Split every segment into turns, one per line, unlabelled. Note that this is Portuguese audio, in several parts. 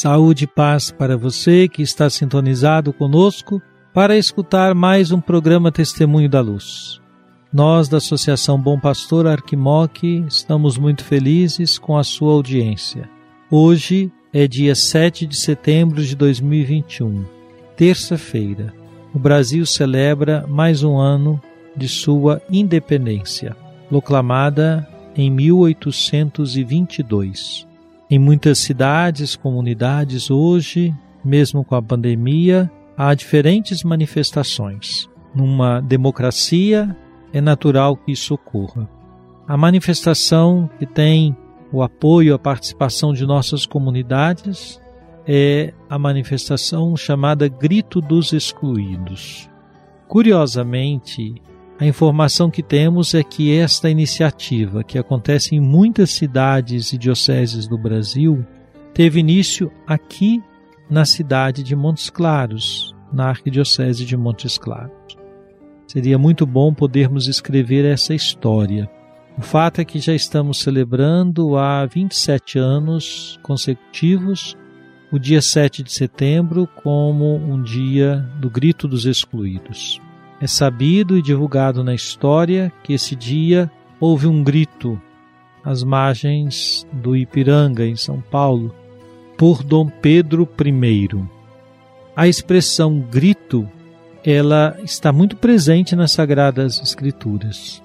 Saúde e paz para você que está sintonizado conosco para escutar mais um programa Testemunho da Luz. Nós da Associação Bom Pastor Arquimoc estamos muito felizes com a sua audiência. Hoje é dia 7 de setembro de 2021, terça-feira. O Brasil celebra mais um ano de sua independência, proclamada em 1822. Em muitas cidades, comunidades, hoje, mesmo com a pandemia, há diferentes manifestações. Numa democracia, é natural que isso ocorra. A manifestação que tem o apoio, a participação de nossas comunidades é a manifestação chamada Grito dos Excluídos. Curiosamente, a informação que temos é que esta iniciativa, que acontece em muitas cidades e dioceses do Brasil, teve início aqui na cidade de Montes Claros, na Arquidiocese de Montes Claros. Seria muito bom podermos escrever essa história. O fato é que já estamos celebrando há 27 anos consecutivos o dia 7 de setembro como um dia do Grito dos Excluídos. É sabido e divulgado na história que esse dia houve um grito às margens do Ipiranga, em São Paulo, por Dom Pedro I. A expressão grito, ela está muito presente nas Sagradas Escrituras.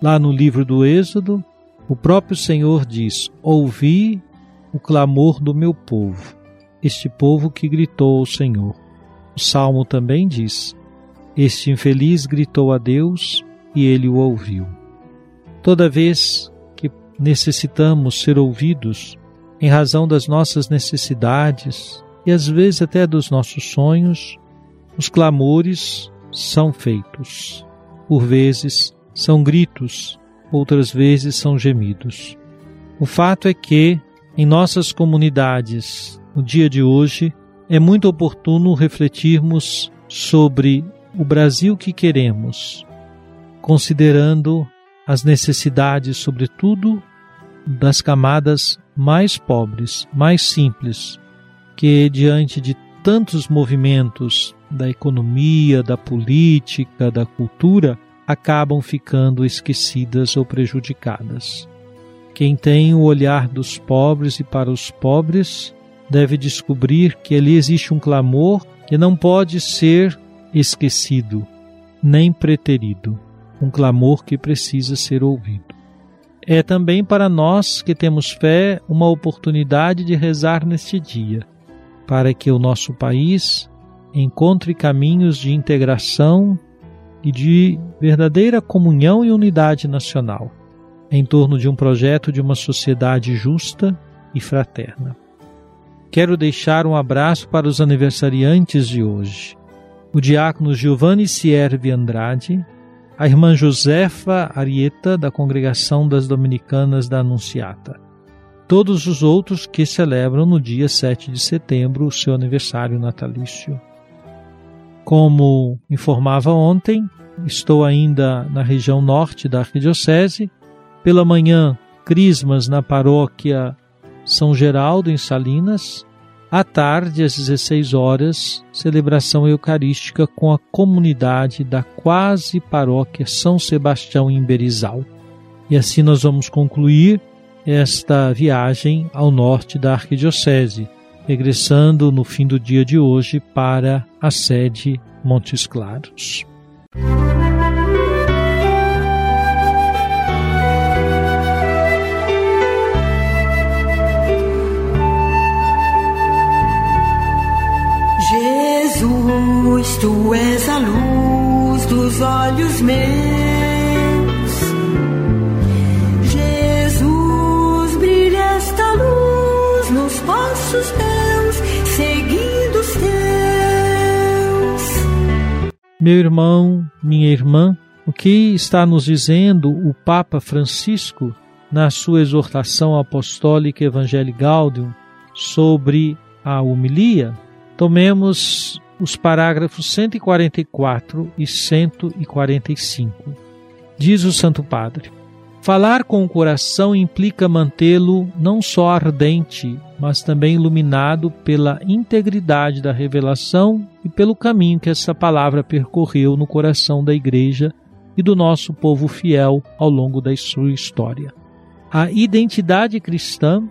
Lá no livro do Êxodo, o próprio Senhor diz: Ouvi o clamor do meu povo, este povo que gritou ao Senhor. O Salmo também diz: este infeliz gritou a Deus e ele o ouviu. Toda vez que necessitamos ser ouvidos em razão das nossas necessidades e às vezes até dos nossos sonhos, os clamores são feitos. Por vezes são gritos, outras vezes são gemidos. O fato é que, em nossas comunidades, no dia de hoje, é muito oportuno refletirmos sobre o Brasil que queremos, considerando as necessidades, sobretudo, das camadas mais pobres, mais simples, que diante de tantos movimentos da economia, da política, da cultura, acabam ficando esquecidas ou prejudicadas. Quem tem o olhar dos pobres e para os pobres deve descobrir que ali existe um clamor que não pode ser esquecido, nem preterido, um clamor que precisa ser ouvido. É também para nós que temos fé uma oportunidade de rezar neste dia, para que o nosso país encontre caminhos de integração e de verdadeira comunhão e unidade nacional, em torno de um projeto de uma sociedade justa e fraterna. Quero deixar um abraço para os aniversariantes de hoje o diácono Giovanni Siervi Andrade, a irmã Josefa Arieta, da Congregação das Dominicanas da Anunciata. Todos os outros que celebram no dia 7 de setembro o seu aniversário natalício. Como informava ontem, estou ainda na região norte da Arquidiocese. Pela manhã, crismas na paróquia São Geraldo, em Salinas, à tarde, às 16 horas, celebração eucarística com a comunidade da quase paróquia São Sebastião em Berizal. E assim nós vamos concluir esta viagem ao norte da Arquidiocese, regressando no fim do dia de hoje para a sede Montes Claros.
Jesus, tu és a luz dos olhos meus. Jesus, brilha esta luz nos passos teus, seguindo os teus.
Meu irmão, minha irmã, o que está nos dizendo o Papa Francisco na sua exortação apostólica Evangelii Gaudium sobre a homilia? Tomemos os parágrafos 144 e 145. Diz o Santo Padre: Falar com o coração implica mantê-lo não só ardente, mas também iluminado pela integridade da revelação e pelo caminho que essa palavra percorreu no coração da Igreja e do nosso povo fiel ao longo da sua história. A identidade cristã,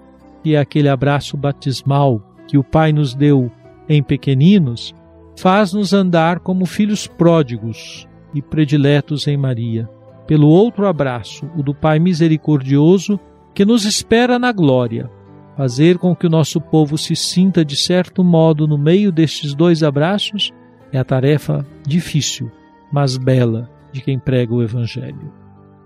que é aquele abraço batismal que o Pai nos deu em pequeninos, faz-nos andar como filhos pródigos e prediletos em Maria. Pelo outro abraço, o do Pai misericordioso, que nos espera na glória. Fazer com que o nosso povo se sinta de certo modo no meio destes dois abraços é a tarefa difícil, mas bela, de quem prega o Evangelho.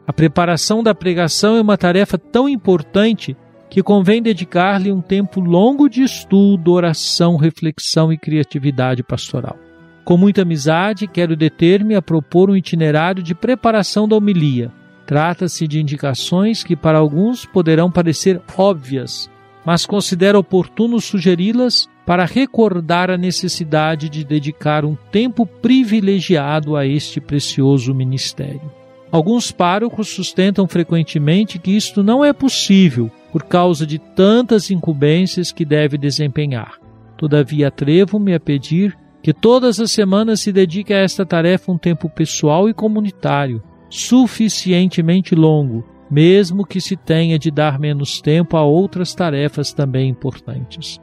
A preparação da pregação é uma tarefa tão importante que convém dedicar-lhe um tempo longo de estudo, oração, reflexão e criatividade pastoral. Com muita amizade, quero deter-me a propor um itinerário de preparação da homilia. Trata-se de indicações que para alguns poderão parecer óbvias, mas considero oportuno sugeri-las para recordar a necessidade de dedicar um tempo privilegiado a este precioso ministério. Alguns párocos sustentam frequentemente que isto não é possível por causa de tantas incumbências que deve desempenhar. Todavia, atrevo-me a pedir que todas as semanas se dedique a esta tarefa um tempo pessoal e comunitário, suficientemente longo, mesmo que se tenha de dar menos tempo a outras tarefas também importantes.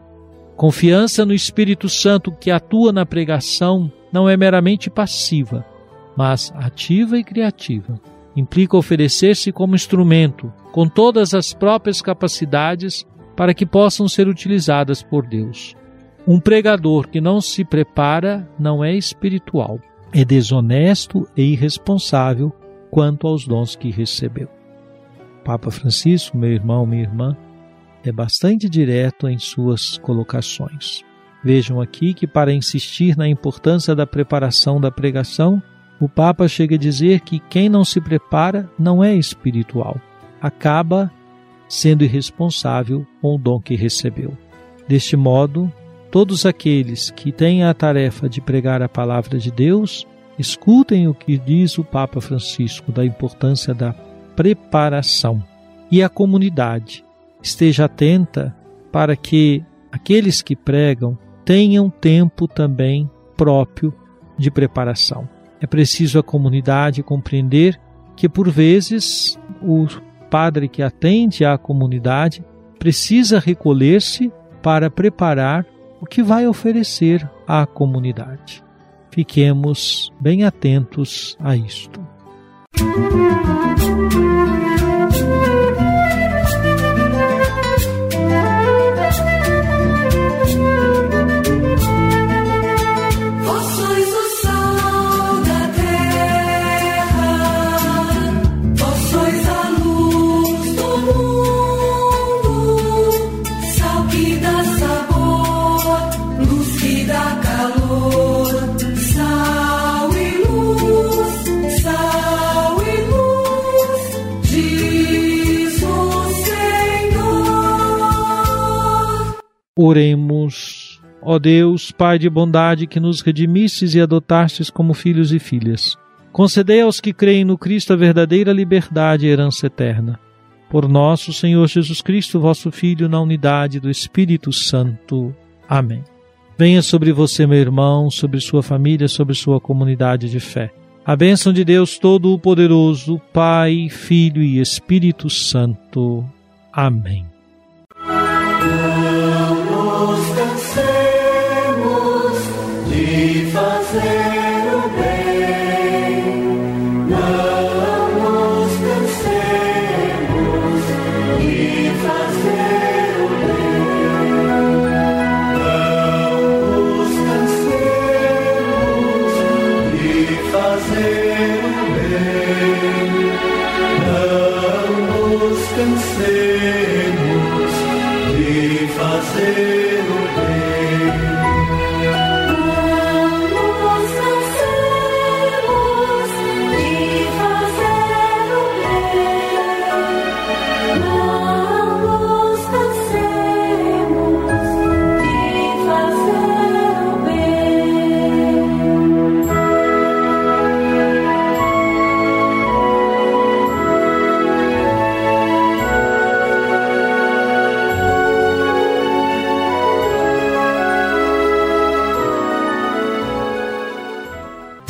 Confiança no Espírito Santo que atua na pregação não é meramente passiva, mas ativa e criativa implica oferecer-se como instrumento, com todas as próprias capacidades, para que possam ser utilizadas por Deus. Um pregador que não se prepara não é espiritual, é desonesto e irresponsável quanto aos dons que recebeu. Papa Francisco, meu irmão, minha irmã, é bastante direto em suas colocações. Vejam aqui que, para insistir na importância da preparação da pregação, o Papa chega a dizer que quem não se prepara não é espiritual, acaba sendo irresponsável com o dom que recebeu. Deste modo, todos aqueles que têm a tarefa de pregar a palavra de Deus, escutem o que diz o Papa Francisco da importância da preparação. E a comunidade esteja atenta para que aqueles que pregam tenham tempo também próprio de preparação. É preciso a comunidade compreender que, por vezes, o padre que atende à comunidade precisa recolher-se para preparar o que vai oferecer à comunidade. Fiquemos bem atentos a isto. Música Oremos. Ó Deus, Pai de bondade, que nos redimistes e adotastes como filhos e filhas, concedei aos que creem no Cristo a verdadeira liberdade e herança eterna. Por nosso Senhor Jesus Cristo, vosso Filho, na unidade do Espírito Santo. Amém. Venha sobre você, meu irmão, sobre sua família, sobre sua comunidade de fé. A bênção de Deus Todo-Poderoso, Pai, Filho e Espírito Santo. Amém.
De